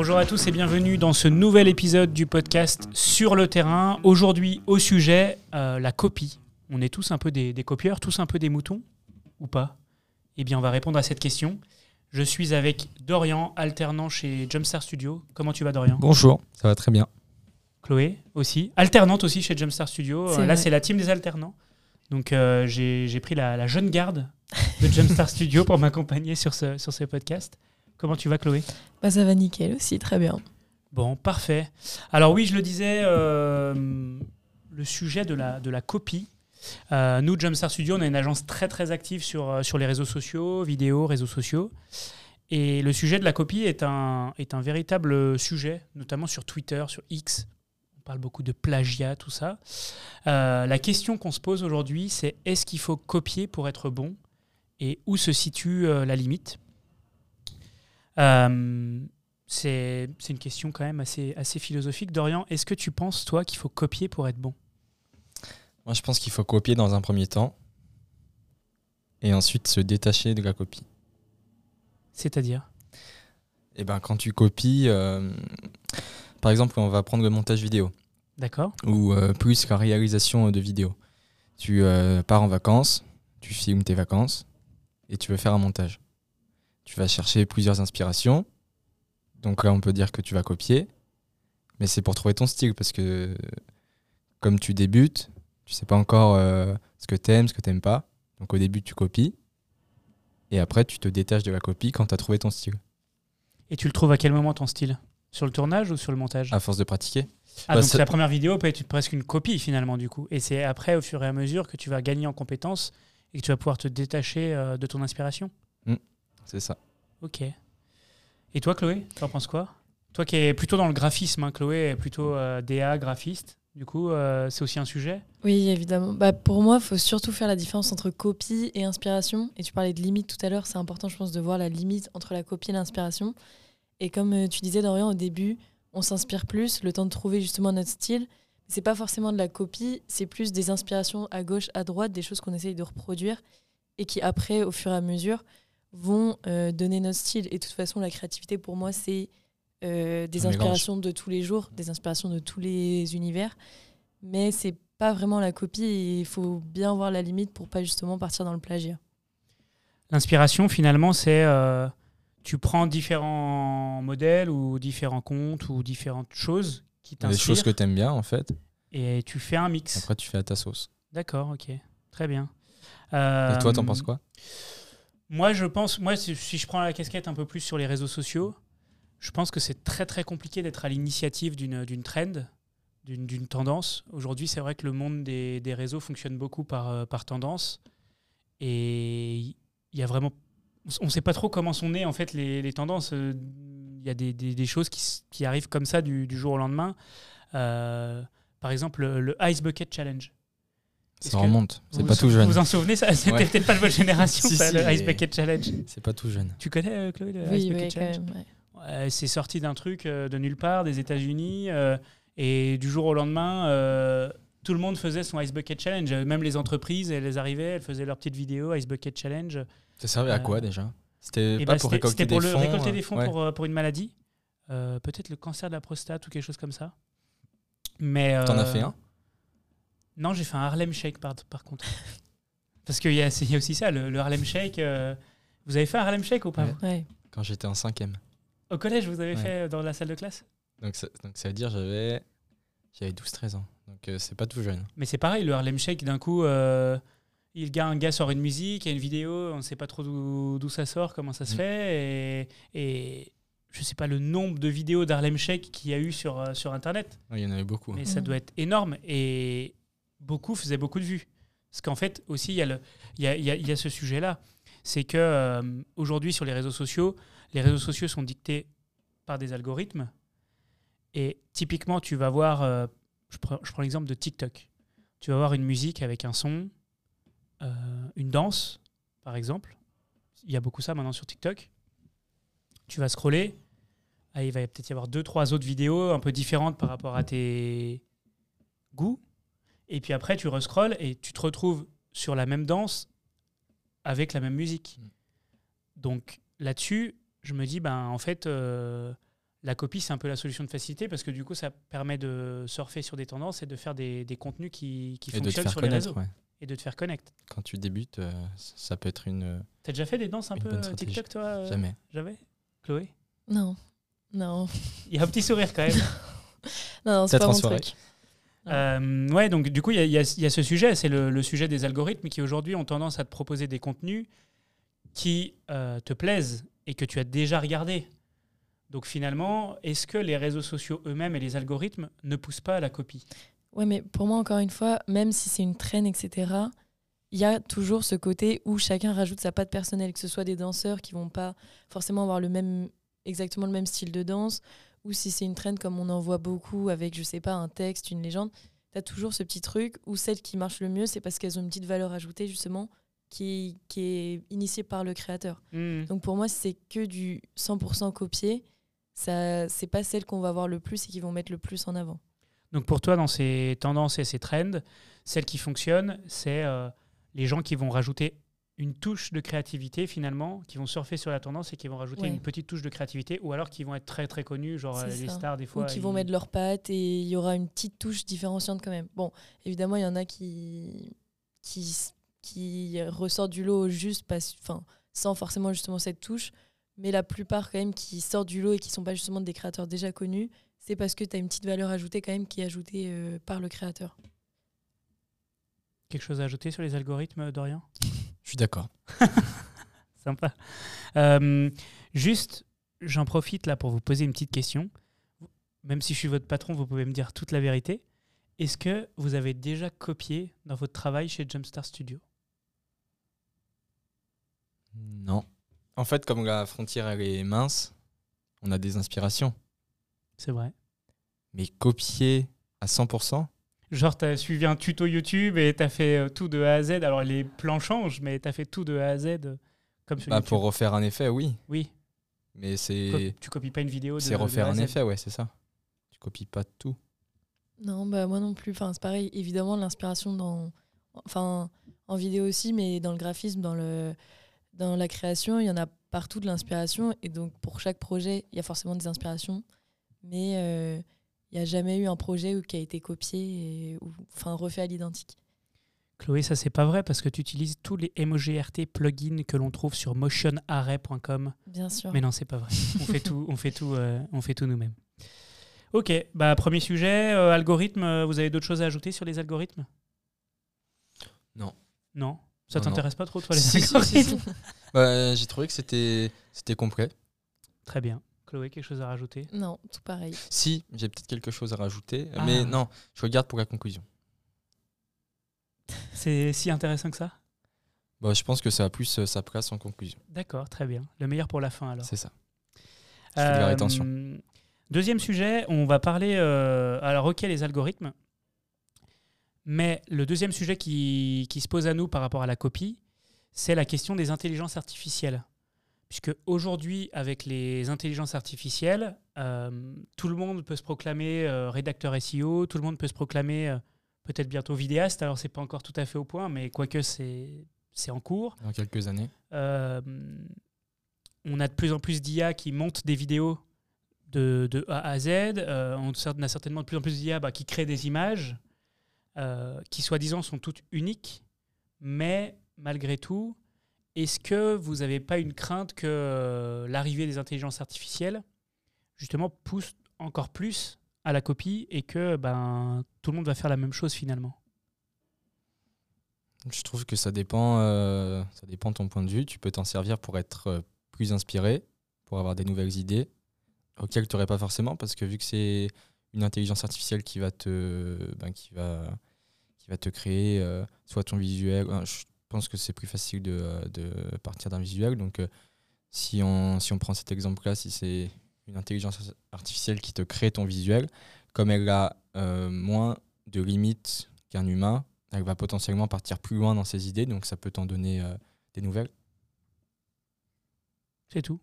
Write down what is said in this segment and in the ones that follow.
Bonjour à tous et bienvenue dans ce nouvel épisode du podcast Sur le terrain. Aujourd'hui, au sujet, euh, la copie. On est tous un peu des, des copieurs, tous un peu des moutons ou pas? Eh bien, on va répondre à cette question. Je suis avec Dorian, alternant chez Jumpstar Studio. Comment tu vas, Dorian? Bonjour, ça va très bien. Chloé aussi, alternante aussi chez Jumpstar Studio. C'est Euh, là, c'est la team des alternants. Donc, euh, j'ai j'ai pris la, la jeune garde de Jumpstar Studio pour m'accompagner sur ce, sur ce podcast. Comment tu vas, Chloé? Bah, ça va nickel aussi, très bien. Bon, parfait. Alors oui, je le disais, euh, le sujet de la, de la copie. Euh, nous, Jumpstar Studio, on a une agence très très active sur, euh, sur les réseaux sociaux, vidéos, réseaux sociaux. Et le sujet de la copie est un, est un véritable sujet, notamment sur Twitter, sur X. On parle beaucoup de plagiat, tout ça. Euh, la question qu'on se pose aujourd'hui, c'est est-ce qu'il faut copier pour être bon? Et où se situe la limite? Euh, c'est une question quand même assez, assez philosophique. Dorian, est-ce que tu penses, toi, qu'il faut copier pour être bon? Moi, je pense qu'il faut copier dans un premier temps et ensuite se détacher de la copie. C'est-à-dire? Et ben, quand tu copies, euh, par exemple, on va prendre le montage vidéo D'accord ou euh, plus la réalisation de vidéos. Tu euh, pars en vacances, tu filmes tes vacances et tu veux faire un montage. Tu vas chercher plusieurs inspirations. Donc là, on peut dire que tu vas copier, mais c'est pour trouver ton style parce que comme tu débutes, tu sais pas encore euh, ce que t'aimes, ce que t'aimes pas. Donc au début, tu copies et après, tu te détaches de la copie quand tu as trouvé ton style. Et tu le trouves à quel moment ton style? Sur le tournage ou sur le montage? À force de pratiquer. Ah, bah, donc c'est- la première vidéo peut être presque une copie finalement du coup. Et c'est après, au fur et à mesure, que tu vas gagner en compétences et que tu vas pouvoir te détacher euh, de ton inspiration? C'est ça. Ok. Et toi, Chloé, tu en penses quoi? Toi qui es plutôt dans le graphisme, hein, Chloé est plutôt euh, DA, graphiste. Du coup, euh, c'est aussi un sujet? Oui, évidemment. Bah, pour moi, il faut surtout faire la différence entre copie et inspiration. Et tu parlais de limite tout à l'heure, c'est important, je pense, de voir la limite entre la copie et l'inspiration. Et comme euh, tu disais, Dorian, au début, on s'inspire plus, le temps de trouver justement notre style. C'est pas forcément de la copie, c'est plus des inspirations à gauche, à droite, des choses qu'on essaye de reproduire et qui, après, au fur et à mesure, vont euh, donner notre style. Et de toute façon, la créativité, pour moi, c'est euh, des Un mélange. inspirations de tous les jours, des inspirations de tous les univers. Mais c'est pas vraiment la copie et il faut bien voir la limite pour pas justement partir dans le plagiat. L'inspiration, finalement, c'est euh, tu prends différents modèles ou différents comptes ou différentes choses qui Des choses que t'inspirent t'aimes bien, en fait. et tu fais un mix. Après, tu fais à ta sauce. D'accord, ok, très bien. Et toi, t'en penses quoi? Moi, je pense, moi, si je prends la casquette un peu plus sur les réseaux sociaux, je pense que c'est très très compliqué d'être à l'initiative d'une trend, d'une tendance. Aujourd'hui, c'est vrai que le monde des, des réseaux fonctionne beaucoup par, euh, par tendance. Et il y a vraiment. On ne sait pas trop comment sont nées en fait les, les tendances. Il y a des, des- choses qui, qui arrivent comme ça du, du jour au lendemain. Euh, par exemple, le, le Ice Bucket Challenge. Ça remonte. C'est vous pas vous- tout jeune. Vous vous en souvenez ça C'était Ouais. peut-être pas de votre génération, Si, ça, si, le Ice Bucket Challenge. C'est pas tout jeune. Tu connais, euh, Chloé, le Ice oui, Bucket oui, quand Challenge ouais. C'est sorti d'un truc euh, de nulle part, des États-Unis, euh, et du jour au lendemain, euh, tout le monde faisait son Ice Bucket Challenge. Même les entreprises, elles arrivaient, elles faisaient leurs petites vidéos, Ice Bucket Challenge. Ça servait à quoi déjà? C'était Et pas bah, pour c'était- récolter c'était des pour le- fonds récolter des fonds pour, pour une maladie. Euh, Peut-être le cancer de la prostate ou quelque chose comme ça. Mais T'en as fait un? Non, j'ai fait un Harlem Shake par, par contre. Parce qu'il y, a il y a aussi ça, le, le Harlem Shake. euh, Vous avez fait un Harlem Shake ou pas Ouais. vous Ouais. quand j'étais en cinquième. Au collège, vous avez Ouais. fait dans la salle de classe? Donc ça, donc ça veut dire j'avais j'avais 12-13 ans. Donc euh, c'est pas tout jeune. Mais c'est pareil, le Harlem Shake, d'un coup, euh, il, gars, un gars sort une musique, il y a une vidéo, on ne sait pas trop d'où ça sort, comment ça se Mm. fait. Et, et je ne sais pas le nombre de vidéos d'Harlem Shake qu'il y a eu sur, euh, sur Internet, Il y en avait beaucoup. mais ça Mm. doit être énorme. Et beaucoup faisaient beaucoup de vues. Parce qu'en fait, aussi, il y, a le- il y, a, il y a- ce sujet-là. C'est que euh, aujourd'hui, sur les réseaux sociaux, les réseaux sociaux sont dictés par des algorithmes. Et typiquement, tu vas voir, euh, je prends, je prends l'exemple de TikTok. Tu vas voir une musique avec un son, euh, une danse, par exemple. Il y a beaucoup ça maintenant sur TikTok. Tu vas scroller. Ah, il va peut-être y avoir deux, trois autres vidéos un peu différentes par rapport à tes goûts. Et puis après, tu rescrolles et tu te retrouves sur la même danse avec la même musique. Mm. Donc là-dessus, je me dis, ben, en fait, euh, la copie, c'est un peu la solution de facilité parce que du coup, ça permet de surfer sur des tendances et de faire des, des contenus qui, qui Et fonctionnent sur les réseaux ouais. et de te faire connecter. Quand tu débutes, euh, ça peut être une. T'as déjà fait des danses un peu euh. TikTok, toi euh, Jamais. Jamais? Chloé? Non. Non. Il y a un petit sourire quand même. Non, non, c'est pas mon truc. Euh, ouais, donc du coup, il y, y a ce sujet, c'est le, le sujet des algorithmes qui aujourd'hui ont tendance à te proposer des contenus qui euh, te plaisent et que tu as déjà regardé. Donc finalement, est-ce que les réseaux sociaux eux-mêmes et les algorithmes ne poussent pas à la copie? Ouais, mais pour moi, encore une fois, même si c'est une traîne, etc., il y a toujours ce côté où chacun rajoute sa patte personnelle, que ce soit des danseurs qui vont pas forcément avoir le même, exactement le même style de danse, ou si c'est une traîne comme on en voit beaucoup avec, je sais pas, un texte, une légende, tu as toujours ce petit truc où celles qui marchent le mieux, c'est parce qu'elles ont une petite valeur ajoutée, justement, qui, qui est initiée par le créateur. Hmm. Donc pour moi, si c'est que du 100% copié, ça c'est pas celles qu'on va voir le plus et qui vont mettre le plus en avant. Donc pour toi, dans ces tendances et ces trends, celle qui fonctionne, c'est euh, les gens qui vont rajouter une touche de créativité finalement, qui vont surfer sur la tendance et qui vont rajouter Ouais. une petite touche de créativité, ou alors qui vont être très très connus, genre euh, les ça. stars des fois. ou qui vont mettre leurs pattes et il y aura une petite touche différenciante quand même. Bon, évidemment, il y en a qui, qui, qui ressortent du lot juste parce, enfin, sans forcément justement cette touche, mais la plupart quand même qui sortent du lot et qui sont pas justement des créateurs déjà connus, c'est parce que tu as une petite valeur ajoutée quand même qui est ajoutée euh, par le créateur. Quelque chose à ajouter sur les algorithmes, Dorian? Je suis d'accord. Sympa. Euh, juste, j'en profite là pour vous poser une petite question. Même si je suis votre patron, vous pouvez me dire toute la vérité. Est-ce que vous avez déjà copié dans votre travail chez Jumpstar Studio? Non. En fait, comme la frontière elle est mince, on a des inspirations. C'est vrai. Mais copier à 100%, Genre, tu as suivi un tuto YouTube et tu as fait euh, tout de A à Z. Alors, les plans changent, mais tu as fait tout de A à Z euh, comme sur bah, YouTube. pour refaire un effet, oui. Oui, Mais Co- c'est tu copies pas une vidéo de c'est de refaire un Z. effet, ouais, c'est ça. Tu copies pas tout. Non, bah moi non plus. Enfin, c'est pareil. Évidemment, l'inspiration dans, enfin, en vidéo aussi, mais dans le graphisme, dans le, dans la création, il y en a partout de l'inspiration. Et donc, pour chaque projet, il y a forcément des inspirations, mais euh, il n'y a jamais eu un projet où- qui a été copié et ou, enfin refait à l'identique. Chloé, ça c'est pas vrai parce que tu utilises tous les MOGRT plugins que l'on trouve sur motionarray.com. Bien sûr. Mais non, c'est pas vrai. On fait tout, on fait tout, euh, on fait tout nous-mêmes. Ok, bah premier sujet, euh, algorithme. euh, Vous avez d'autres choses à ajouter sur les algorithmes? Non. Non? Ça t'intéresse pas trop toi les Si, si, si, algorithmes? Si. Bah, J'ai trouvé que c'était c'était complet. Très bien. Chloé, quelque chose à rajouter? Non, tout pareil. Si, j'ai peut-être quelque chose à rajouter, Ah. mais non, je regarde pour la conclusion. C'est si intéressant que ça? Bah, je pense que ça a plus euh, sa place en conclusion. D'accord, très bien. Le meilleur pour la fin alors. C'est ça. Je fais de la Euh, rétention. Deuxième sujet, on va parler. euh, alors, ok, les algorithmes. Mais le deuxième sujet qui, qui se pose à nous par rapport à la copie, c'est la question des intelligences artificielles. Puisque aujourd'hui, avec les intelligences artificielles, euh, tout le monde peut se proclamer euh, rédacteur SEO, tout le monde peut se proclamer euh, peut-être bientôt vidéaste. Alors, c'est pas encore tout à fait au point, mais quoique c'est c'est en cours. Dans quelques années. On a de plus en plus d'IA qui montent des vidéos de, de A à Z. On a certainement de plus en plus d'IA bah, qui créent des images qui, soi-disant, sont toutes uniques. Mais malgré tout, est-ce que vous n'avez pas une crainte que euh, l'arrivée des intelligences artificielles, justement, pousse encore plus à la copie et que ben, tout le monde va faire la même chose finalement? Je trouve que ça dépend, euh, de ton point de vue. Tu peux t'en servir pour être euh, plus inspiré, pour avoir des nouvelles idées auxquelles tu n'aurais pas forcément, parce que vu que c'est une intelligence artificielle qui va te, ben, créer soit ton visuel. Pense que c'est plus facile de, euh, de partir d'un visuel. Donc, euh, si on, si on prend cet exemple-là, si c'est une intelligence artificielle qui te crée ton visuel, comme elle a euh, moins de limites qu'un humain, elle va potentiellement partir plus loin dans ses idées, donc ça peut t'en donner euh, des nouvelles. C'est tout?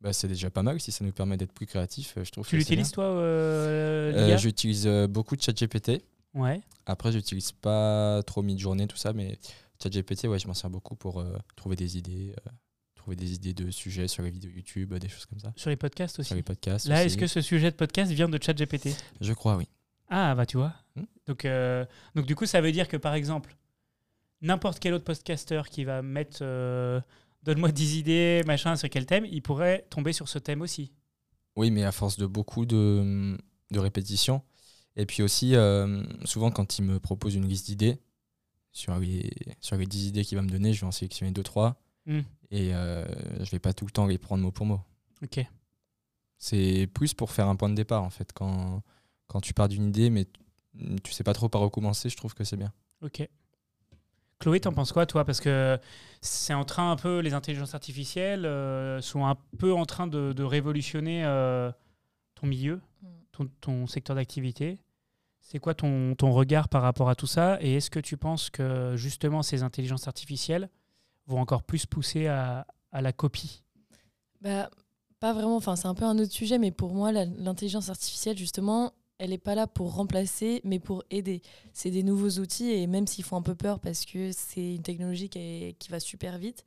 Bah, c'est déjà pas mal si ça nous permet d'être plus créatifs. euh, Je trouve Tu l'utilises, toi, euh, J'utilise beaucoup de ChatGPT. Ouais. Après, j'utilise pas trop mid-journée, tout ça, mais ChatGPT, ouais, je m'en sers beaucoup pour euh, trouver des idées, euh, trouver des idées de sujets sur les vidéos YouTube, des choses comme ça. Sur les podcasts aussi. Sur les podcasts. Là, est-ce que ce sujet de podcast vient de ChatGPT? Je crois, oui. Ah, bah tu vois. Hmm. Donc, euh, donc, du coup, ça veut dire que par exemple, n'importe quel autre podcaster qui va mettre Donne-moi 10 idées, machin, sur quel thème, il pourrait tomber sur ce thème aussi. Oui, mais à force de beaucoup de, de répétitions. Et puis aussi, souvent, quand il me propose une liste d'idées, sur les, sur les 10 idées qu'il va me donner, je vais en sélectionner 2-3. Hmm. Et euh, je vais pas tout le temps les prendre mot pour mot. Ok. C'est plus pour faire un point de départ, en fait. Quand, quand tu pars d'une idée, mais tu- sais pas trop par où commencer, je trouve que c'est bien. Ok. Chloé, t'en penses quoi, toi? Parce que c'est en train un peu, les intelligences artificielles euh, sont un peu en train de, de révolutionner euh, ton milieu, Mm. ton, ton secteur d'activité. C'est quoi ton, ton regard par rapport à tout ça Et est-ce que tu penses que justement ces intelligences artificielles vont encore plus pousser à, à la copie? Bah, pas vraiment. Enfin, c'est un peu un autre sujet, mais pour moi, l'intelligence artificielle, justement, elle n'est pas là pour remplacer, mais pour aider. C'est des nouveaux outils, et même s'ils font un peu peur parce que c'est une technologie qui, qui va super vite,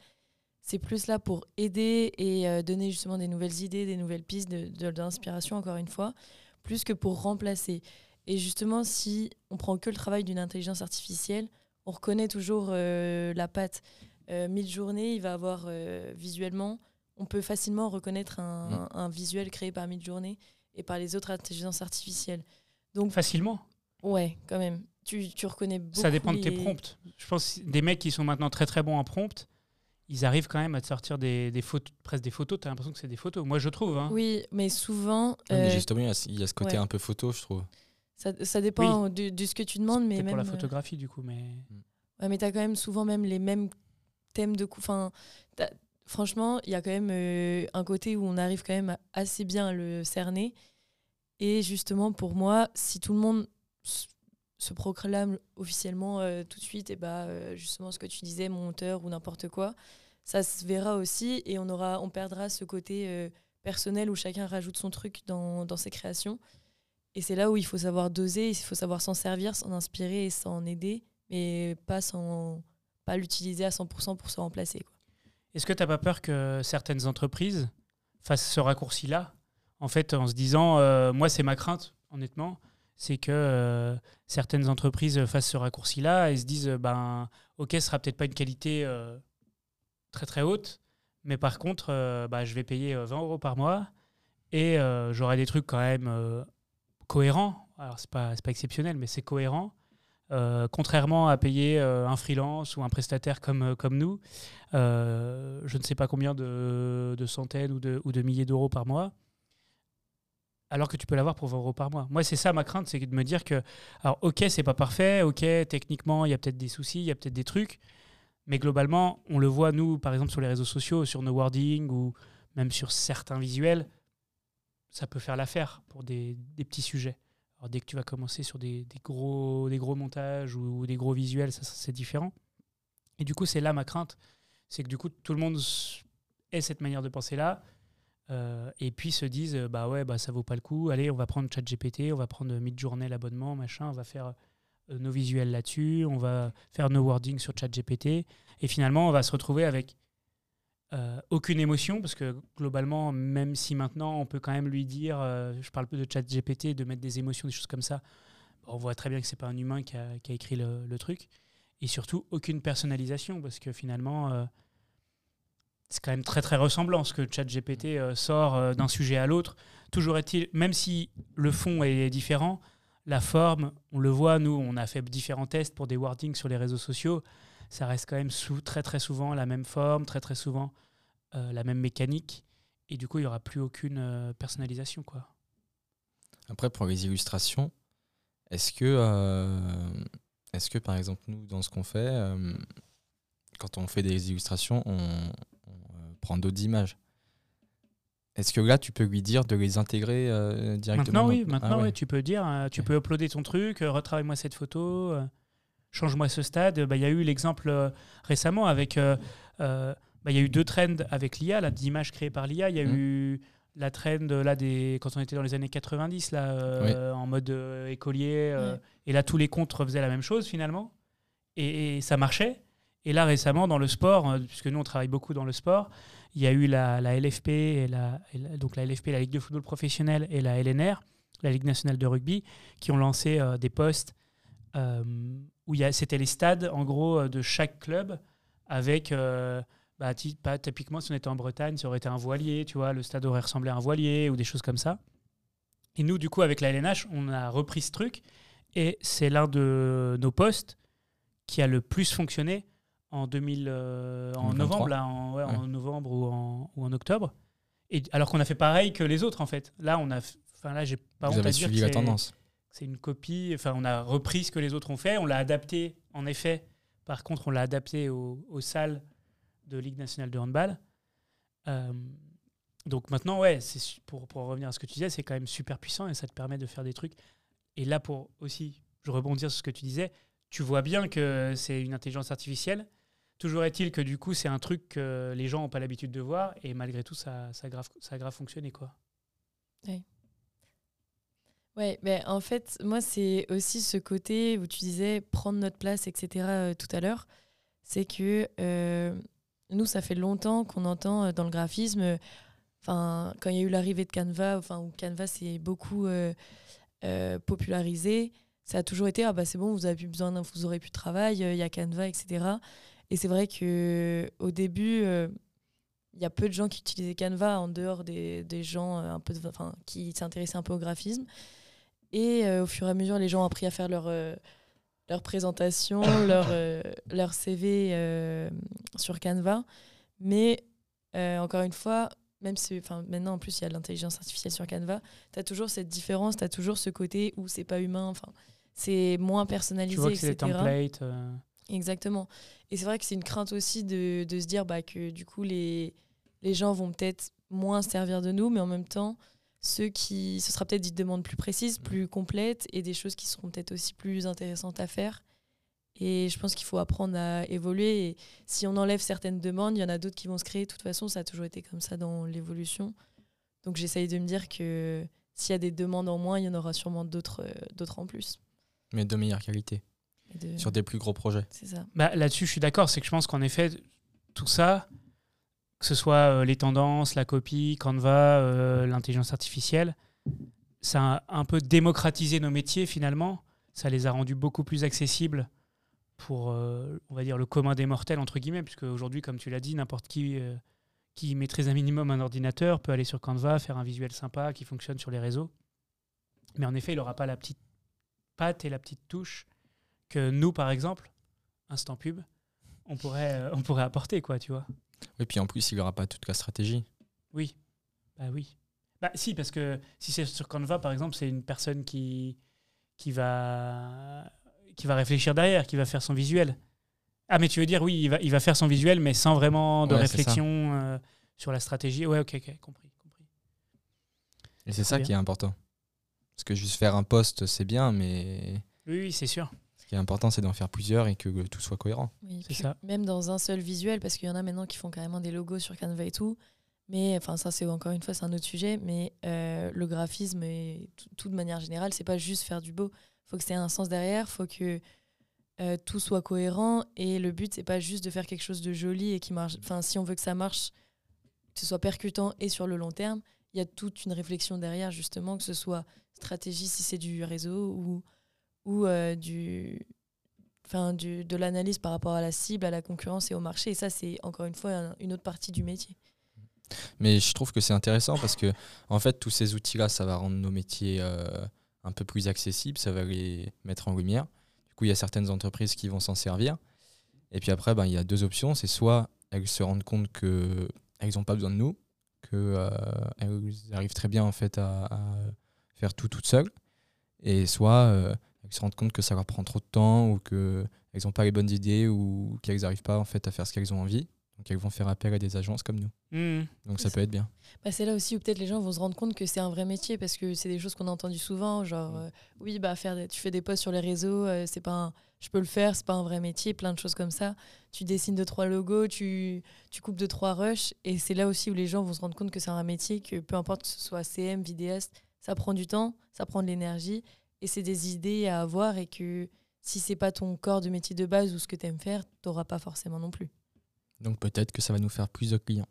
c'est plus là pour aider et euh, donner justement des nouvelles idées, des nouvelles pistes d'inspiration, encore une fois, plus que pour remplacer. Et justement, si on prend que le travail d'une intelligence artificielle, on reconnaît toujours euh, la patte. Euh, Midjourney, il va avoir euh, visuellement, on peut facilement reconnaître un, un visuel créé par Midjourney et par les autres intelligences artificielles. Donc, facilement ouais, quand même. Tu, tu reconnais beaucoup. Ça dépend de tes les- prompts. Je pense que des mecs qui sont maintenant très très bons en prompt, ils arrivent quand même à te sortir des, des photos, presque des photos. Tu as l'impression que c'est des photos. Moi, je trouve. hein. Oui, mais souvent, mais euh, justement, il y, a, il y a ce côté ouais. un peu photo, je trouve. Ça, ça dépend de, de ce que tu demandes, mais C'est même. pour la euh, photographie, du coup. Mais... Ouais, mais tu as quand même souvent même les mêmes thèmes de. Enfin, franchement, il y a quand même euh, un côté où on arrive quand même à assez bien à le cerner. Et justement, pour moi, si tout le monde se proclame officiellement euh, tout de suite, et bah, euh, justement ce que tu disais, monteur ou n'importe quoi, ça se verra aussi et on, aura, on perdra ce côté euh, personnel où chacun rajoute son truc dans, dans ses créations. Et c'est là où il faut savoir doser, il faut savoir s'en servir, s'en inspirer et s'en aider mais pas pas l'utiliser à 100% pour se remplacer. Est-ce que tu n'as pas peur que certaines entreprises fassent ce raccourci-là? En fait, en se disant, euh, moi, c'est ma crainte, honnêtement, c'est que euh, certaines entreprises fassent ce raccourci-là et se disent, ben, ok, ce sera peut-être pas une qualité euh, très très haute, mais par contre, bah, je vais payer euh, 20 euros par mois et j'aurai des trucs quand même cohérents. Alors, c'est pas, c'est pas exceptionnel, mais c'est cohérent. Euh, contrairement à payer euh, un freelance ou un prestataire comme, euh, comme nous, je ne sais pas combien de, de centaines ou de, ou de milliers d'euros par mois, alors que tu peux l'avoir pour 20 euros par mois. Moi, c'est ça ma crainte, c'est de me dire que, alors, ok, c'est pas parfait, ok, techniquement, il y a peut-être des soucis, il y a peut-être des trucs, mais globalement, on le voit, nous, par exemple, sur les réseaux sociaux, sur nos wordings ou même sur certains visuels, ça peut faire l'affaire pour des, petits sujets. Alors, dès que tu vas commencer sur des, gros, des gros montages ou, des gros visuels, ça, c'est différent. Et du coup, c'est là ma crainte. C'est que du coup, tout le monde ait cette manière de penser là. euh, et puis se disent, euh, bah ouais, bah ça vaut pas le coup. Allez, on va prendre ChatGPT, on va prendre Midjourney l'abonnement, machin, on va faire euh, nos visuels là-dessus, on va faire nos wordings sur ChatGPT. Et finalement, on va se retrouver avec euh, aucune émotion, parce que globalement, même si maintenant on peut quand même lui dire, euh, je parle peu de chat GPT, de mettre des émotions, des choses comme ça, on voit très bien que c'est pas un humain qui a, écrit le, truc. Et surtout, aucune personnalisation, parce que finalement, euh, c'est quand même très très ressemblant ce que chat GPT sort d'un sujet à l'autre. Toujours est-il, même si le fond est différent, la forme, on le voit, nous, on a fait différents tests pour des wordings sur les réseaux sociaux, ça reste quand même sous, très très souvent la même forme, très très souvent euh, la même mécanique. Et du coup, il n'y aura plus aucune euh, personnalisation. Quoi. Après, pour les illustrations, est-ce que, euh, est-ce que par exemple, nous, dans ce qu'on fait, quand on fait des illustrations, on, on, prend d'autres images? Est-ce que là, tu peux lui dire de les intégrer directement Maintenant, oui, maintenant, Ah ouais. oui, tu peux dire, tu peux uploader ton truc, retravaille-moi cette photo, change-moi ce stade. Bah, Il y a eu l'exemple euh, récemment avec. euh, euh, bah, Il y a eu deux trends avec l'IA, là, d'images créées par l'IA. Il y a Mhm. eu la trend là, des, quand on était dans les années 90, là, euh, en mode euh, écolier. euh. Et là, tous les comptes refaisaient la même chose finalement. Et, et ça marchait. Et là, récemment, dans le sport, euh, puisque nous, on travaille beaucoup dans le sport, il y a eu la, la LFP, et la, et la- donc la LFP, la Ligue de football professionnel, et la LNR, la Ligue nationale de rugby, qui ont lancé euh, des postes euh, où c'était les stades, en gros, euh, de chaque club, avec, euh, bah, pas- typiquement, si on était en Bretagne, ça aurait été un voilier, tu vois, le stade aurait ressemblé à un voilier, ou des choses comme ça. Et nous, du coup, avec la LNH, on a repris ce truc, et c'est l'un de nos postes qui a le plus fonctionné en 2000, euh, en 2023. novembre, là, en, ouais, en novembre ou en, ou en octobre. Et alors qu'on a fait pareil que les autres en fait. Là, on a, enfin là, j'ai pas Vous honte avez à dire suivi la tendance. C'est une copie. Enfin, on a repris ce que les autres ont fait, on l'a adapté. En effet, par contre, on l'a adapté au- aux salles de Ligue nationale de handball. Euh, donc maintenant, ouais, pour, pour revenir à ce que tu disais, c'est quand même super puissant et ça te permet de faire des trucs. Et là, pour aussi, je rebondir sur ce que tu disais, tu vois bien que c'est une intelligence artificielle. Toujours est-il que du coup, c'est un truc que les gens n'ont pas l'habitude de voir et malgré tout, ça, ça, grave, ça grave fonctionné. Quoi. Ouais, ben en fait, moi, c'est aussi ce côté où tu disais prendre notre place, etc. euh, tout à l'heure. C'est que euh, nous, ça fait longtemps qu'on entend euh, dans le graphisme, enfin, quand il y a eu l'arrivée de Canva, où Canva s'est beaucoup popularisé, ça a toujours été ah bah c'est bon, vous avez plus besoin, vous aurez plus de travail, il y a Canva, etc. Et c'est vrai que au début, il y a peu de gens qui utilisaient Canva en dehors des, des gens un peu, enfin, qui s'intéressaient un peu au graphisme. Et euh, au fur et à mesure, les gens ont appris à faire leur, euh, leur présentation, leur, euh, leur CV euh, sur Canva. Mais encore une fois, même si maintenant en plus il y a l'intelligence artificielle sur Canva, tu as toujours cette différence, tu as toujours ce côté où c'est pas humain, enfin, c'est moins personnalisé, Tu vois que c'est etc. des templates. Exactement. Et c'est vrai que c'est une crainte aussi de, de se dire bah, que du coup, les, les gens vont peut-être moins se servir de nous, mais en même temps, ceux qui, ce sera peut-être des demandes plus précises, plus complètes et des choses qui seront peut-être aussi plus intéressantes à faire. Et je pense qu'il faut apprendre à évoluer. Et si on enlève certaines demandes, il y en a d'autres qui vont se créer. De toute façon, ça a toujours été comme ça dans l'évolution. Donc j'essaye de me dire que s'il y a des demandes en moins, il y en aura sûrement d'autres euh, d'autres en plus. Mais de meilleure qualité. De- Sur des plus gros projets. C'est ça. Bah, Là-dessus, je suis d'accord. C'est que je pense qu'en effet, tout ça, que ce soit euh, les tendances, la copie, Canva, euh, l'intelligence artificielle, ça a un peu démocratisé nos métiers finalement. Ça les a rendus beaucoup plus accessibles pour, euh, on va dire, le commun des mortels, entre guillemets, puisque aujourd'hui, comme tu l'as dit, n'importe qui qui maîtrise un minimum un ordinateur peut aller sur Canva, faire un visuel sympa qui fonctionne sur les réseaux. Mais en effet, il n'aura pas la petite patte et la petite touche que nous, par exemple, Instant Pub, on pourrait, on pourrait apporter, quoi, tu vois. Et puis en plus, il n'aura pas toute la stratégie. Oui. Bah oui. Bah si, parce que si c'est sur Canva, par exemple, c'est une personne qui, qui, va, qui va réfléchir derrière, qui va faire son visuel. Ah, mais tu veux dire, oui, il va, il va faire son visuel, mais sans vraiment de Ouais, réflexion euh, sur la stratégie. Ouais, ok, ok, compris. compris. Et c'est ça bien. qui est important. Parce que juste faire un post, c'est bien, mais Oui, oui, c'est sûr. Qui est important, c'est d'en faire plusieurs et que tout soit cohérent. Oui, C'est puis ça. Même dans un seul visuel, parce qu'il y en a maintenant qui font carrément des logos sur Canva et tout. Mais enfin, ça, c'est encore une fois, c'est un autre sujet. Mais euh, le graphisme et tout, tout de manière générale, c'est pas juste faire du beau. faut que c'est un sens derrière, faut que euh, tout soit cohérent. Et le but, c'est pas juste de faire quelque chose de joli et qui marche. Enfin, si on veut que ça marche, que ce soit percutant et sur le long terme, il y a toute une réflexion derrière, justement, que ce soit stratégie si c'est du réseau ou, ou euh, du, enfin, du, de l'analyse par rapport à la cible, à la concurrence et au marché. Et ça, c'est encore une fois un- une autre partie du métier. Mais je trouve que c'est intéressant parce que, en fait, tous ces outils-là, ça va rendre nos métiers euh, un peu plus accessibles, ça va les mettre en lumière. Du coup, il y a certaines entreprises qui vont s'en servir. Et puis après, ben, il y a deux options. C'est soit elles se rendent compte qu'elles n'ont pas besoin de nous, qu'elles arrivent très bien en fait à, à faire tout toutes seules. Et soit euh, se rendent compte que ça leur prend trop de temps ou qu'elles n'ont pas les bonnes idées ou qu'elles n'arrivent pas en fait à faire ce qu'elles ont envie. Donc elles vont faire appel à des agences comme nous. Mhm. Donc ça ça. peut être bien. Bah, c'est là aussi où peut-être les gens vont se rendre compte que c'est un vrai métier parce que c'est des choses qu'on a entendues souvent, genre euh, oui bah faire des- tu fais des posts sur les réseaux, euh, c'est pas un- je peux le faire, c'est pas un vrai métier, plein de choses comme ça. Tu dessines deux trois logos, tu tu coupes deux trois rushs et c'est là aussi où les gens vont se rendre compte que c'est un vrai métier, que peu importe que ce soit CM, vidéaste, ça prend du temps, ça prend de l'énergie et c'est des idées à avoir et que si c'est pas ton corps de métier de base ou ce que tu aimes faire, t'auras pas forcément non plus. Donc peut-être que ça va nous faire plus de clients.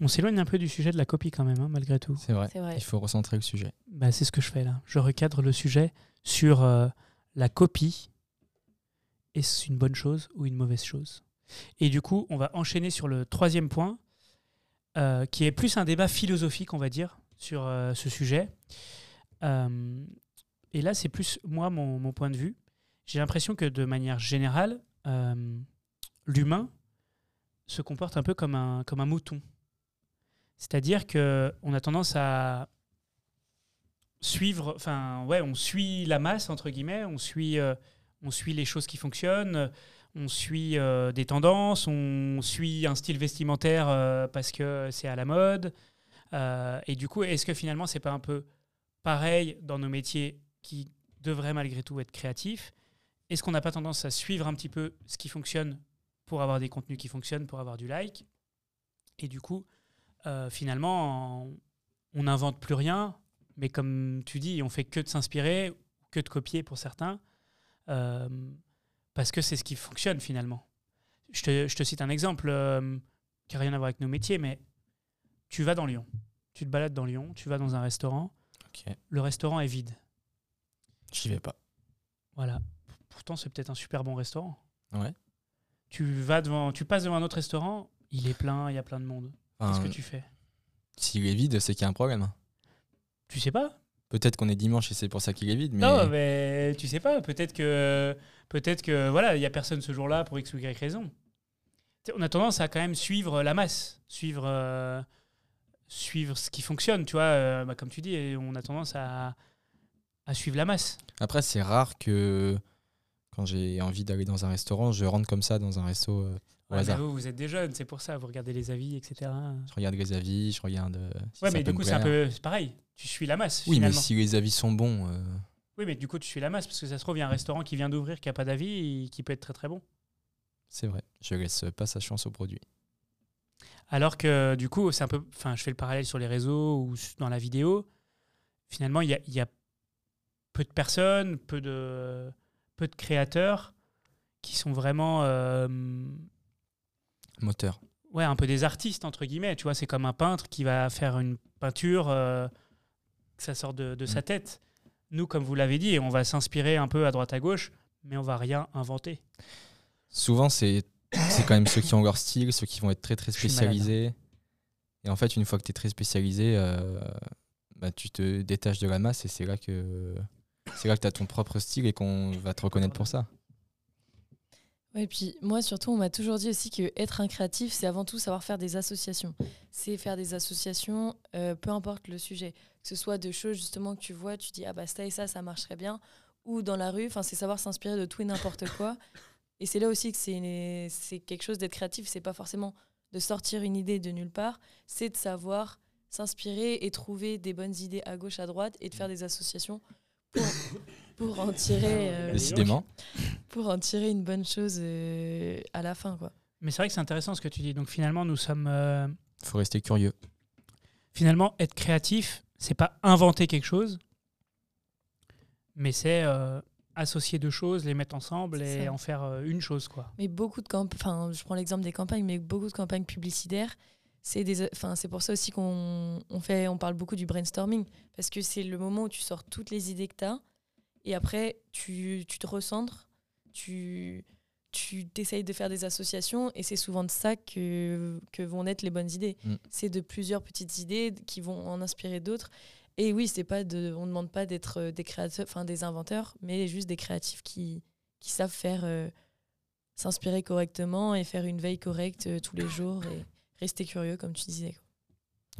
On s'éloigne un peu du sujet de la copie quand même, hein, malgré tout. C'est vrai. Il faut recentrer le sujet. Bah, c'est ce que je fais là. Je recadre le sujet sur euh, la copie. Est-ce une bonne chose ou une mauvaise chose? Et du coup, on va enchaîner sur le troisième point, euh, qui est plus un débat philosophique, on va dire, sur euh, ce sujet. Et là, c'est plus moi, mon, mon point de vue. J'ai l'impression que de manière générale, euh, l'humain se comporte un peu comme un, comme un mouton. C'est-à-dire qu'on a tendance à suivre, enfin, ouais, on suit la masse, entre guillemets, on suit, euh, on suit les choses qui fonctionnent, on suit euh, des tendances, on suit un style vestimentaire parce que c'est à la mode. Et du coup, est-ce que finalement, c'est pas un peu pareil dans nos métiers qui devraient malgré tout être créatifs Est-ce qu'on n'a pas tendance à suivre un petit peu ce qui fonctionne pour avoir des contenus qui fonctionnent, pour avoir du like? Et du coup, euh, finalement, on- n'invente plus rien, mais comme tu dis, on fait que de s'inspirer, que de copier pour certains, euh, parce que c'est ce qui fonctionne finalement. Je te, je te cite un exemple euh, qui n'a rien à voir avec nos métiers, mais tu vas dans Lyon, tu te balades dans Lyon, tu vas dans un restaurant, le restaurant est vide. J'y vais pas. Voilà. Pourtant, c'est peut-être un super bon restaurant. Ouais. Tu vas devant, tu passes devant un autre restaurant, il est plein, il y a plein de monde. Qu'est-ce que tu fais? S'il est vide, c'est qu'il y a un problème. Tu sais pas? Peut-être qu'on est dimanche et c'est pour ça qu'il est vide, mais Non, mais tu sais pas. Peut-être que, peut-être que voilà, il y a personne ce jour-là pour x ou y raison. On a tendance à quand même suivre la masse, suivre, euh, suivre ce qui fonctionne. Tu vois, euh, bah, comme tu dis, on a tendance à, à suivre la masse. après, c'est rare que quand j'ai envie d'aller dans un restaurant, je rentre comme ça dans un resto euh, au Ouais, hasard. vous, vous êtes des jeunes, c'est pour ça. Vous regardez les avis, etc. Je regarde les avis, je regarde. euh, si Ouais, mais du coup, c'est un peu pareil. Tu suis la masse. Oui, mais si les avis sont bons, euh, Oui, mais du coup, tu suis la masse parce que ça se trouve, il y a un restaurant qui vient d'ouvrir qui n'a pas d'avis et qui peut être très très bon. c'est vrai. Je laisse pas sa chance au produit. Alors que du coup, c'est un peu. Enfin, je fais le parallèle sur les réseaux ou dans la vidéo. Finalement, il y a, y a peu de personnes, peu de, peu de créateurs qui sont vraiment. euh, Moteur. ouais, un peu des artistes, entre guillemets. Tu vois, c'est comme un peintre qui va faire une peinture, euh, que ça sort de, de sa Mm. tête. Nous, comme vous l'avez dit, on va s'inspirer un peu à droite à gauche, mais on va rien inventer. Souvent, c'est quand même ceux qui ont leur style, ceux qui vont être très très spécialisés. Et en fait, une fois que tu es très spécialisé, euh, bah, tu te détaches de la masse et c'est là que c'est là que tu as ton propre style et qu'on va te reconnaître pour ça. Ouais, et puis moi surtout, on m'a toujours dit aussi que être un créatif, c'est avant tout savoir faire des associations. C'est faire des associations, euh, peu importe le sujet, que ce soit de choses justement que tu vois, tu dis ah bah ça et ça, ça marcherait bien, ou dans la rue, c'est savoir s'inspirer de tout et n'importe quoi. Et c'est là aussi que c'est quelque chose d'être créatif, c'est pas forcément de sortir une idée de nulle part, c'est de savoir s'inspirer et trouver des bonnes idées à gauche, à droite et de faire des associations pour, pour en tirer. euh, Décidément. pour en tirer une bonne chose euh, à la fin. Quoi. Mais c'est vrai que c'est intéressant ce que tu dis. Donc finalement, nous sommes. euh, faut rester curieux. finalement, être créatif, c'est pas inventer quelque chose, mais c'est euh, associer deux choses, les mettre ensemble et en faire euh, une chose, quoi. Mais beaucoup de campagnes, enfin je prends l'exemple des campagnes, mais beaucoup de campagnes publicitaires, c'est des, enfin c'est pour ça aussi qu'on on fait, on parle beaucoup du brainstorming parce que c'est le moment où tu sors toutes les idées que tu as et après tu, tu te recentres, tu tu t'essayes de faire des associations et c'est souvent de ça que, que vont naître les bonnes idées. Mm. C'est de plusieurs petites idées qui vont en inspirer d'autres. Et oui, c'est pas de, on ne demande pas d'être euh, des créateurs, enfin des inventeurs, mais juste des créatifs qui, qui savent faire euh, s'inspirer correctement et faire une veille correcte euh, tous les jours et rester curieux comme tu disais. quoi.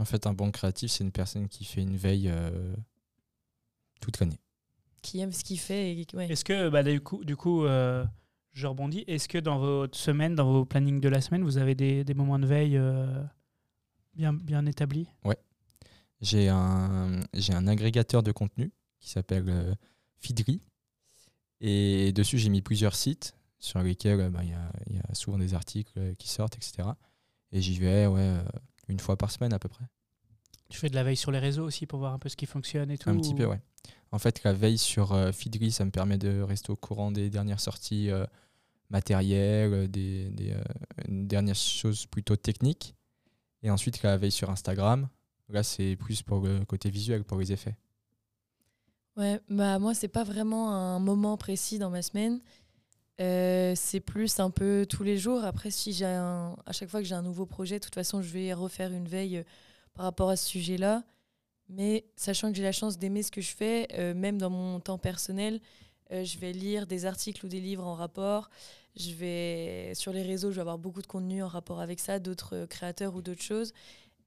En fait, un bon créatif, c'est une personne qui fait une veille euh, toute l'année. Qui aime ce qu'il fait et ouais. Est-ce que, bah, du coup, du coup euh, je rebondis, est-ce que dans votre semaine, dans vos plannings de la semaine, vous avez des, des moments de veille euh, bien, bien établis? J'ai un, j'ai un agrégateur de contenu qui s'appelle euh, Feedly. Et dessus, j'ai mis plusieurs sites sur lesquels bah, il y, a, il y a souvent des articles qui sortent, etc. Et j'y vais ouais, euh, une fois par semaine à peu près. Tu fais de la veille sur les réseaux aussi pour voir un peu ce qui fonctionne et tout Un petit peu, ou- ouais. En fait, la veille sur euh, Feedly, ça me permet de rester au courant des dernières sorties euh, matérielles, euh, des, des, euh, dernières choses plutôt techniques. Et ensuite, la veille sur Instagram, là, c'est plus pour le côté visuel, pour les effets. Ouais, bah moi, c'est pas vraiment un moment précis dans ma semaine. Euh, c'est plus un peu tous les jours. Après, si j'ai un- à chaque fois que j'ai un nouveau projet, de toute façon, je vais refaire une veille euh, par rapport à ce sujet-là. Mais sachant que j'ai la chance d'aimer ce que je fais, euh, même dans mon temps personnel, euh, je vais lire des articles ou des livres en rapport. Je vais sur les réseaux, je vais avoir beaucoup de contenu en rapport avec ça, d'autres créateurs ou d'autres choses.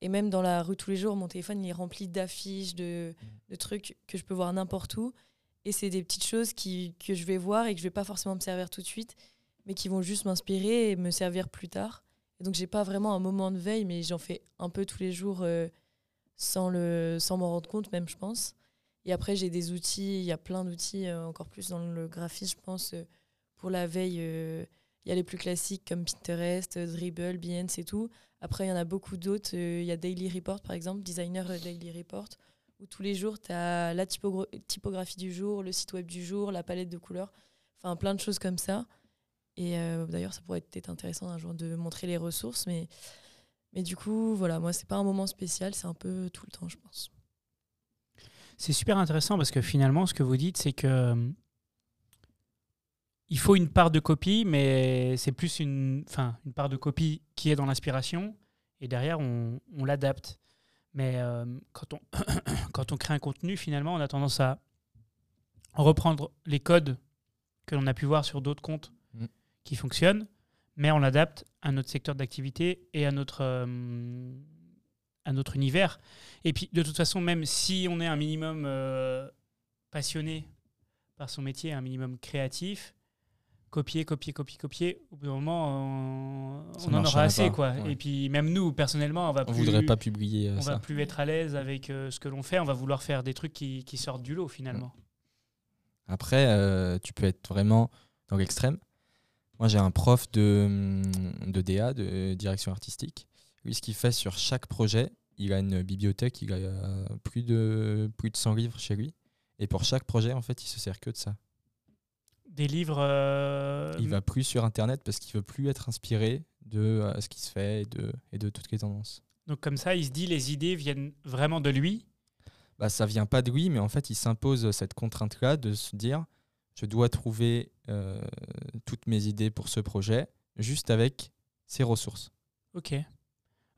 Et même dans la rue tous les jours, mon téléphone il est rempli d'affiches, de, de trucs que je peux voir n'importe où. Et c'est des petites choses qui, que je vais voir et que je vais pas forcément me servir tout de suite, mais qui vont juste m'inspirer et me servir plus tard. Et donc j'ai pas vraiment un moment de veille, mais j'en fais un peu tous les jours euh, sans le sans m'en rendre compte même, je pense. Et après j'ai des outils, il y a plein d'outils euh, encore plus dans le graphisme, je pense euh, pour la veille. Il y a les plus classiques comme Pinterest, Dribble, Behance et tout. Après, il y en a beaucoup d'autres. Il y a Daily Report, par exemple, Designer Daily Report, tous les jours, tu as la typogra- typographie du jour, le site web du jour, la palette de couleurs, enfin plein de choses comme ça. Et euh, d'ailleurs, ça pourrait être intéressant un jour de montrer les ressources. Mais, mais du coup, voilà, moi, c'est pas un moment spécial, c'est un peu tout le temps, je pense. C'est super intéressant parce que finalement, ce que vous dites, c'est que euh, il faut une part de copie, mais c'est plus une, une part de copie qui est dans l'inspiration et derrière on l'adapte. Mais euh, quand, on quand on crée un contenu, finalement, on a tendance à reprendre les codes que l'on a pu voir sur d'autres comptes Mm. qui fonctionnent, mais on l'adapte à notre secteur d'activité et à notre, euh, à notre univers. Et puis, de toute façon, même si on est un minimum euh, passionné par son métier, un minimum créatif, copier, copier, copier, copier, au bout d'un moment, on, en aura assez. pas, Quoi. ouais. Et puis, même nous, personnellement, on va On plus, voudrait pas publier euh, on va plus être à l'aise avec euh, ce que l'on fait. On va vouloir faire des trucs qui, qui sortent du lot, finalement. Après, euh, tu peux être vraiment dans l'extrême. Moi, j'ai un prof de, hum, de DA, de direction artistique. Lui, ce qu'il fait sur chaque projet, il a une bibliothèque, il a plus de, plus de 100 livres chez lui. Et pour chaque projet, en fait, il se sert que de ça. Des livres. euh, Il va plus sur Internet parce qu'il veut plus être inspiré de euh, ce qui se fait et de, et de toutes les tendances. Donc, comme ça, il se dit les idées viennent vraiment de lui. Bah, ça vient pas de lui, mais en fait, il s'impose cette contrainte-là de se dire je dois trouver euh, toutes mes idées pour ce projet juste avec ces ressources. Ok.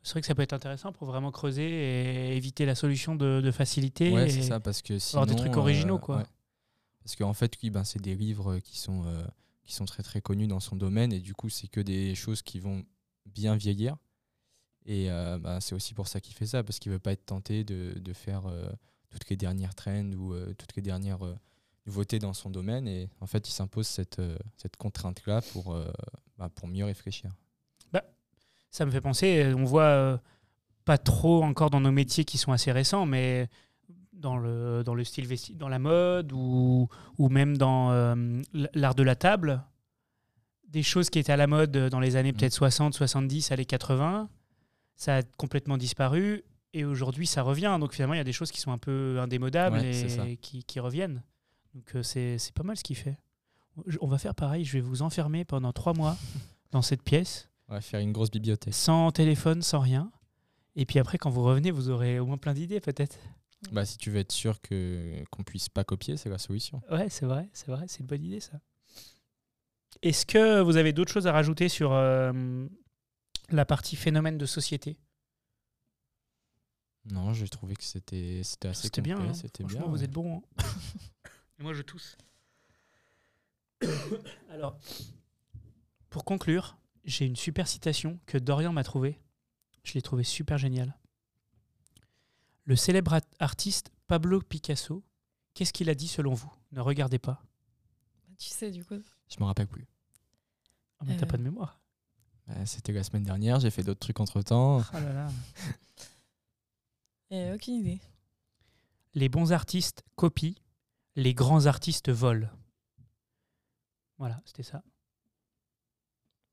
C'est vrai que ça peut être intéressant pour vraiment creuser et éviter la solution de, de facilité. Ouais, c'est ça, parce que sinon. avoir des trucs originaux, quoi. Parce qu'en fait, ben, c'est des livres qui sont, euh, qui sont très très connus dans son domaine, et du coup, c'est que des choses qui vont bien vieillir. Et euh, bah, c'est aussi pour ça qu'il fait ça, parce qu'il veut pas être tenté de, faire euh, toutes les dernières trends ou euh, toutes les dernières euh, nouveautés dans son domaine. Et en fait, il s'impose cette, euh, contrainte-là pour, euh, bah, pour mieux réfléchir. Ça me fait penser, euh, on voit euh, pas trop encore dans nos métiers qui sont assez récents, mais dans le, dans le style vesti dans la mode ou, ou même dans euh, l'art de la table, des choses qui étaient à la mode dans les années Mm. peut-être 60, 70, années 80, ça a complètement disparu et aujourd'hui ça revient. Donc finalement, il y a des choses qui sont un peu indémodables Ouais, et qui, qui reviennent. Donc euh, c'est c'est pas mal ce qu'il fait. On va faire pareil, je vais vous enfermer pendant trois mois dans cette pièce On va faire une grosse bibliothèque. sans téléphone, sans rien. Et puis après, quand vous revenez, vous aurez au moins plein d'idées, peut-être. Bah, si tu veux être sûr que qu'on puisse pas copier, c'est la solution. Ouais, c'est vrai, c'est vrai, c'est une bonne idée, ça. Est-ce que vous avez d'autres choses à rajouter sur euh, la partie phénomène de société? Non, j'ai trouvé que c'était c'était assez C'était bien, hein. c'était franchement, bien. vous ouais. êtes bon. hein. Moi, je tousse. Alors, pour conclure, j'ai une super citation que Dorian m'a trouvée. Je l'ai trouvée super géniale. Le célèbre art- artiste Pablo Picasso, qu'est-ce qu'il a dit selon vous? Ne regardez pas. Tu sais, du coup. Je me rappelle plus. Ah, mais t'as Euh. pas de mémoire. Euh, C'était la semaine dernière, j'ai fait d'autres trucs entre temps. Oh là là. Eh, aucune idée. Les bons artistes copient, les grands artistes volent. Voilà, c'était ça.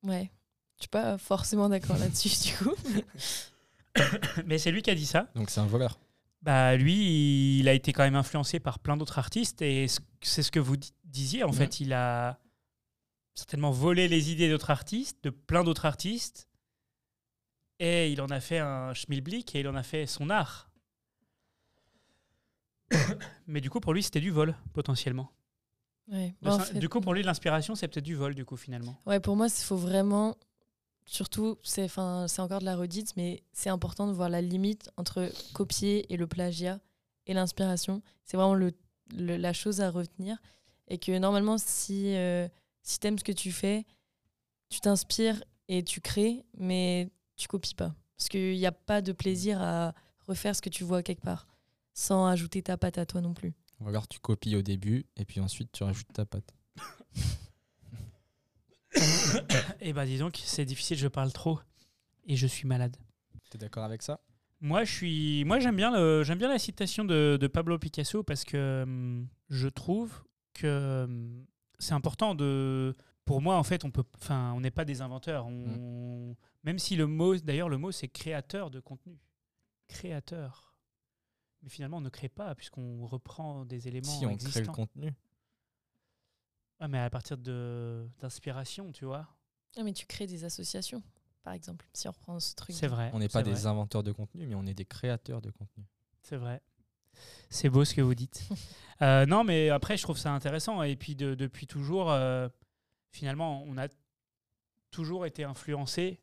Ouais. Je suis pas forcément d'accord là-dessus, du coup. Mais c'est lui qui a dit ça. Donc c'est un voleur. Bah lui, il a été quand même influencé par plein d'autres artistes et c'est ce que vous di- disiez. En fait, il a certainement volé les idées d'autres artistes, de plein d'autres artistes, et il en a fait un schmilblick et il en a fait son art. Mais du coup, pour lui, c'était du vol potentiellement. Ouais. Bah, en syn- fait, Du coup, pour lui, l'inspiration, c'est peut-être du vol, du coup, finalement. Ouais, pour moi, il faut vraiment, surtout, c'est enfin, c'est encore de la redite, mais c'est important de voir la limite entre copier et le plagiat et l'inspiration. C'est vraiment le, le- la chose à retenir. Et que normalement, si, euh, si tu aimes ce que tu fais, tu t'inspires et tu crées, mais tu copies pas. Parce qu'il n'y a pas de plaisir à refaire ce que tu vois quelque part, sans ajouter ta patte à toi non plus. Ou alors tu copies au début et puis ensuite tu rajoutes ta patte. Et bah, disons que c'est difficile, je parle trop et je suis malade. T'es d'accord avec ça? Moi, je suis, moi, j'aime bien le, j'aime bien la citation de, de Pablo Picasso parce que hum, je trouve que hum, c'est important de. Pour moi, en fait, on peut, enfin, on n'est pas des inventeurs. On, Même si le mot, d'ailleurs, le mot c'est créateur de contenu, créateur. Mais finalement, on ne crée pas puisqu'on reprend des éléments Si on crée existants. le contenu. Ah, mais à partir de d'inspiration, tu vois. Ah, mais tu crées des associations, par exemple, si on reprend ce truc. C'est vrai. On n'est pas vrai, des inventeurs de contenu, mais on est des créateurs de contenu. C'est vrai. C'est beau ce que vous dites. Euh, non, mais après, je trouve ça intéressant. Et puis, de- depuis toujours, euh, finalement, on a toujours été influencé.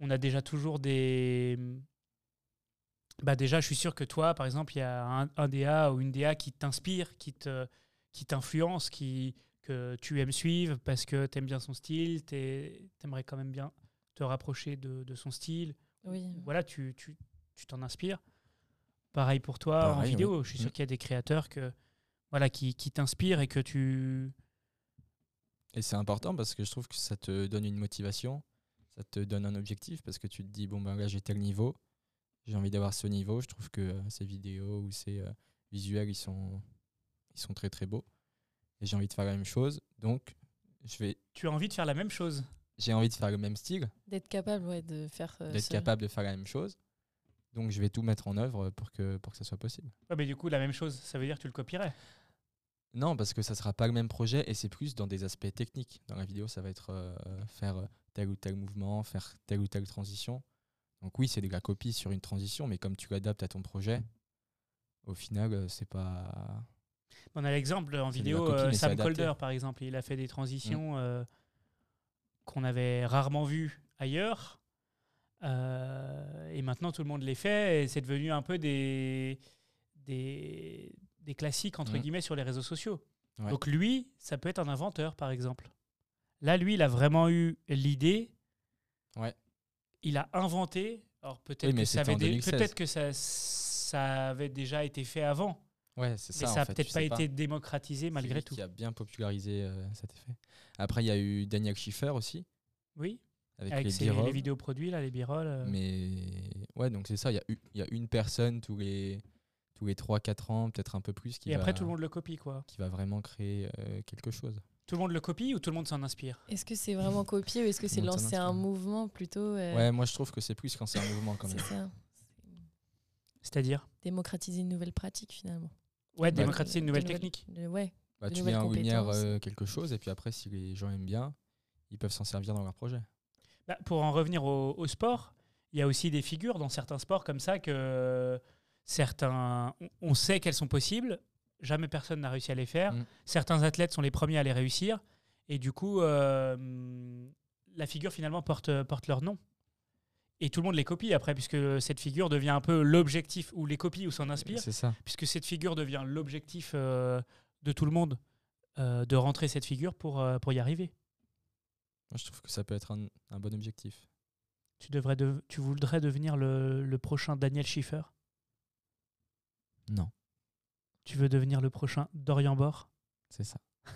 On a déjà toujours des. Bah déjà, je suis sûr que toi, par exemple, il y a un, un DA ou une DA qui t'inspire, qui te, qui t'influence, qui que tu aimes suivre parce que tu aimes bien son style, tu aimerais quand même bien te rapprocher de, de son style. Oui. Voilà, tu tu- tu t'en inspires. Pareil pour toi en vidéo. Je suis sûr Mm. qu'il y a des créateurs que, voilà, qui, qui t'inspirent et que tu. Et c'est important parce que je trouve que ça te donne une motivation, ça te donne un objectif parce que tu te dis, bon, ben là j'ai tel niveau, j'ai envie d'avoir ce niveau. Je trouve que euh, ces vidéos ou ces euh, visuels, ils sont, ils sont très très beaux. Et j'ai envie de faire la même chose. Donc, je vais, Tu as envie de faire la même chose. j'ai envie de faire le même style, D'être capable ouais, de faire. euh, d'être capable de faire la même chose. Donc, je vais tout mettre en œuvre pour que, pour que ça soit possible. Ouais, mais du coup, la même chose, ça veut dire que tu le copierais? Non, parce que ça sera pas le même projet et c'est plus dans des aspects techniques. Dans la vidéo, ça va être euh, faire tel ou tel mouvement, faire telle ou telle transition. Donc oui, c'est de la copie sur une transition, mais comme tu l'adaptes à ton projet, au final, euh, c'est pas. On a l'exemple en vidéo, euh, Sam. Colder, par exemple. Il a fait des transitions euh, qu'on avait rarement vues ailleurs. Euh, et maintenant, tout le monde les fait. Et c'est devenu un peu des, des, des classiques, entre Mhm. guillemets, sur les réseaux sociaux. Ouais. Donc lui, ça peut être un inventeur, par exemple. Là, lui, il a vraiment eu l'idée. Ouais. Il a inventé. Alors peut-être Oui, que, ça c'était avait en dé- 2016. peut-être que ça, ça avait déjà été fait avant. Ouais, c'est mais ça. ça en a fait, peut-être pas été démocratisé C'est malgré tout. Qui a bien popularisé euh, cet effet. Après, il y a eu Daniel Schiffer aussi, Oui, avec, avec les ses- les vidéos produits, là, les b-rolls. euh. Mais ouais, donc c'est ça. Il y, a eu- il y a une personne tous les, tous les 3-4 ans, peut-être un peu plus, qui, Et après, tout le monde le copie, quoi. qui va vraiment créer euh, quelque chose. Tout le monde le copie ou tout le monde s'en inspire? Est-ce que c'est vraiment copié ou est-ce que c'est lancer un mouvement plutôt euh, Ouais, moi je trouve que c'est plus quand c'est un mouvement quand C'est même. ça. C'est-à-dire? Démocratiser une nouvelle pratique finalement. Ouais, Bah, démocratiser une nouvelle technique. ouais. Bah, tu mets en lumière euh, quelque chose et puis après, si les gens aiment bien, ils peuvent s'en servir dans leur projet. Bah, pour en revenir au, au sport, il y a aussi des figures dans certains sports comme ça que certains, on- on sait qu'elles sont possibles, jamais personne n'a réussi à les faire. Mm. Certains athlètes sont les premiers à les réussir et du coup, euh, la figure finalement porte, porte leur nom. Et tout le monde les copie après, puisque cette figure devient un peu l'objectif, ou les copie ou s'en inspire, C'est ça. puisque cette figure devient l'objectif euh, de tout le monde euh, de rentrer cette figure pour, euh, pour y arriver. Moi, je trouve que ça peut être un, un bon objectif. Tu, devrais de- tu voudrais devenir le, le prochain Daniel Schiffer? Non, Tu veux devenir le prochain Dorian Bord c'est ça.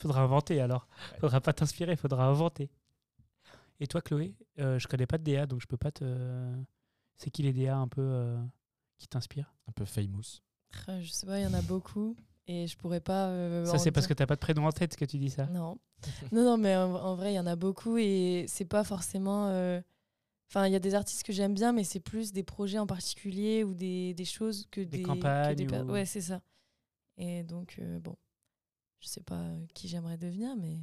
Faudra inventer alors. Faudra pas t'inspirer, faudra inventer. Et toi, Chloé, euh, je connais pas de DA, donc je peux pas te. C'est qui les DA un peu euh, qui t'inspirent? Un peu famous. Ah, Je sais pas, il y en a beaucoup et je pourrais pas. euh, Ça, c'est parce que t'as pas de prénom en tête que tu dis ça. Non. non, non, mais en, en vrai, il y en a beaucoup et c'est pas forcément. euh, Enfin, il y a des artistes que j'aime bien, mais c'est plus des projets en particulier ou des, des choses que Des des, campagnes que des ou- Ouais, c'est ça. Et donc, euh, bon, je sais pas qui j'aimerais devenir, mais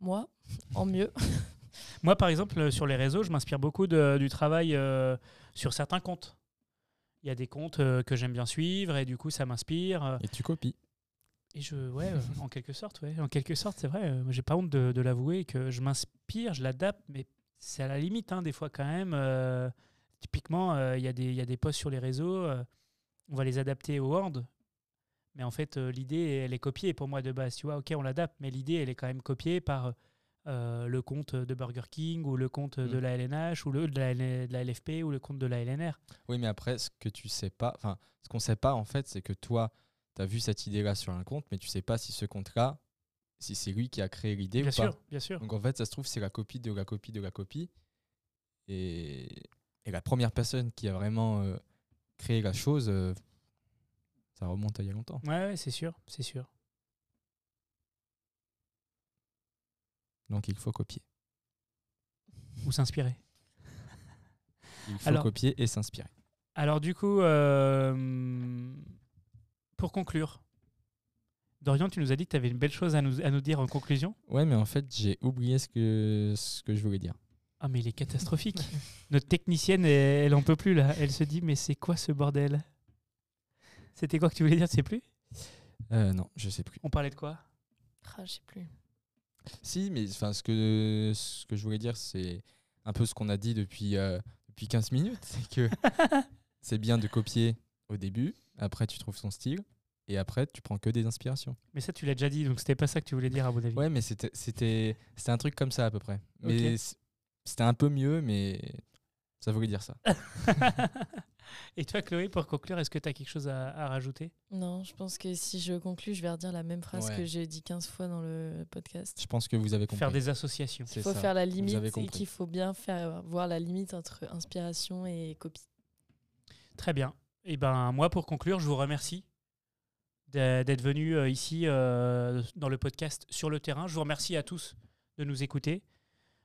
moi, en mieux. Moi, par exemple, euh, sur les réseaux, je m'inspire beaucoup de- du travail euh, sur certains comptes. Il y a des comptes euh, que j'aime bien suivre et du coup, ça m'inspire. Et tu copies. Et je, ouais, euh, en quelque sorte, ouais, en quelque sorte, c'est vrai. J'ai pas honte de, de l'avouer que je m'inspire, je l'adapte, mais c'est à la limite, hein, des fois quand même. typiquement, il y, a des- y a des posts sur les réseaux, on va les adapter au Word, mais en fait, l'idée, elle est copiée pour moi de base. Tu vois, ok, on l'adapte, mais l'idée, elle est quand même copiée par euh, le compte de Burger King ou le compte de Mm. la LNH ou le, de, la, de la LFP ou le compte de la LNR. Oui, mais après, ce que tu sais pas, enfin, ce qu'on sait pas en fait, c'est que toi, tu as vu cette idée-là sur un compte, mais tu sais pas si ce compte-là, si c'est lui qui a créé l'idée Bien ou sûr, pas. bien sûr. Donc en fait, ça se trouve, c'est la copie de la copie de la copie. Et, et la première personne qui a vraiment euh, créé la chose, euh, ça remonte à il y a longtemps. Ouais, ouais, c'est sûr, c'est sûr. Donc il faut copier. Ou s'inspirer. Il faut Alors- copier et s'inspirer. Alors du coup, euh, pour conclure, Dorian, tu nous as dit que tu avais une belle chose à nous, à nous dire en conclusion. Ouais, mais en fait, j'ai oublié ce que, ce que je voulais dire. Ah mais il est catastrophique. Notre technicienne, elle, elle en peut plus là. Elle se dit mais c'est quoi ce bordel? C'était quoi que tu voulais dire, tu sais plus? Euh, non, je sais plus. On parlait de quoi? Ah, je sais plus. Si, mais enfin, ce que, ce que je voulais dire, c'est un peu ce qu'on a dit depuis, euh, depuis 15 minutes. C'est que c'est bien de copier au début, après tu trouves ton style, et après tu prends que des inspirations. Mais ça tu l'as déjà dit, donc c'était pas ça que tu voulais dire à mon avis. Ouais, mais c'était c'était c'était un truc comme ça à peu près. Mais c'était un peu mieux, mais ça voulait dire ça. Et toi Chloé, pour conclure, est-ce que tu as quelque chose à, à rajouter? Non, je pense que si je conclue, je vais redire la même phrase Ouais. que j'ai dit 15 fois dans le podcast. Je pense que vous avez compris. Faire des associations. Il faut ça. faire la Vous limite avez et compris. qu'il faut bien faire voir la limite entre inspiration et copie. Très bien. Et ben moi, pour conclure, je vous remercie d'être venu euh, ici euh, dans le podcast sur le terrain. Je vous remercie à tous de nous écouter.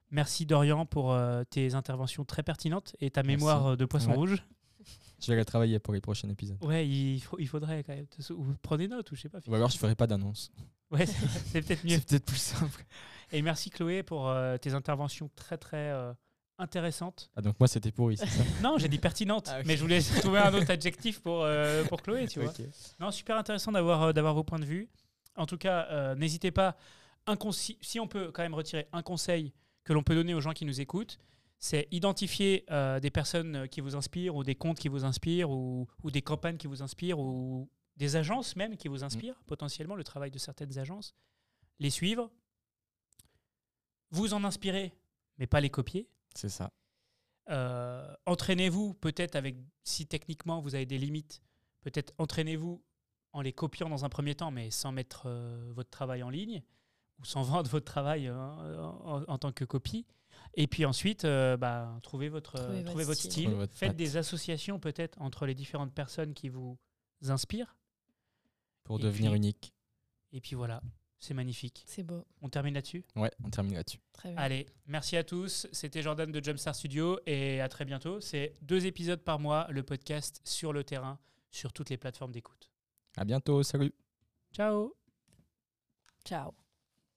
Merci Dorian pour euh, tes interventions très pertinentes et ta Merci. mémoire euh, de poisson Ouais. rouge. Je vais la travailler pour les prochains épisodes. Ouais, il, faut- il faudrait quand même. Ou prendre des notes ou je sais pas. Ou alors je ferai pas d'annonce. Ouais, c'est peut-être mieux. C'est peut-être plus simple. Et merci Chloé pour euh, tes interventions très très euh, intéressantes. Ah, donc moi c'était pourri, c'est ça? Non, j'ai dit pertinentes, Ah, mais je voulais trouver un autre adjectif pour, euh, pour Chloé, tu vois. Non, super intéressant d'avoir d'avoir vos points de vue. En tout cas, n'hésitez pas. Un si on peut quand même retirer un conseil que l'on peut donner aux gens qui nous écoutent, c'est identifier euh, des personnes qui vous inspirent ou des comptes qui vous inspirent ou, ou des campagnes qui vous inspirent ou des agences même qui vous inspirent potentiellement le travail de certaines agences. Les suivre, vous en inspirer, mais pas les copier. C'est ça. Euh, entraînez-vous peut-être avec, si techniquement vous avez des limites, peut-être entraînez-vous en les copiant dans un premier temps, mais sans mettre euh, votre travail en ligne ou sans vendre votre travail en, en tant que copie. Et puis ensuite, euh, bah, trouvez, votre, Trouvez votre trouvez votre style. style. Trouvez votre Faites patte. des associations peut-être entre les différentes personnes qui vous inspirent. Pour Et devenir puis- unique. Et puis voilà, c'est magnifique. C'est beau. On termine là-dessus? Ouais, on termine là-dessus. Très bien. Allez, merci à tous. C'était Jordan de Jumpstar Studio et à très bientôt. C'est deux épisodes par mois, le podcast sur le terrain, sur toutes les plateformes d'écoute. À bientôt, salut Ciao Ciao.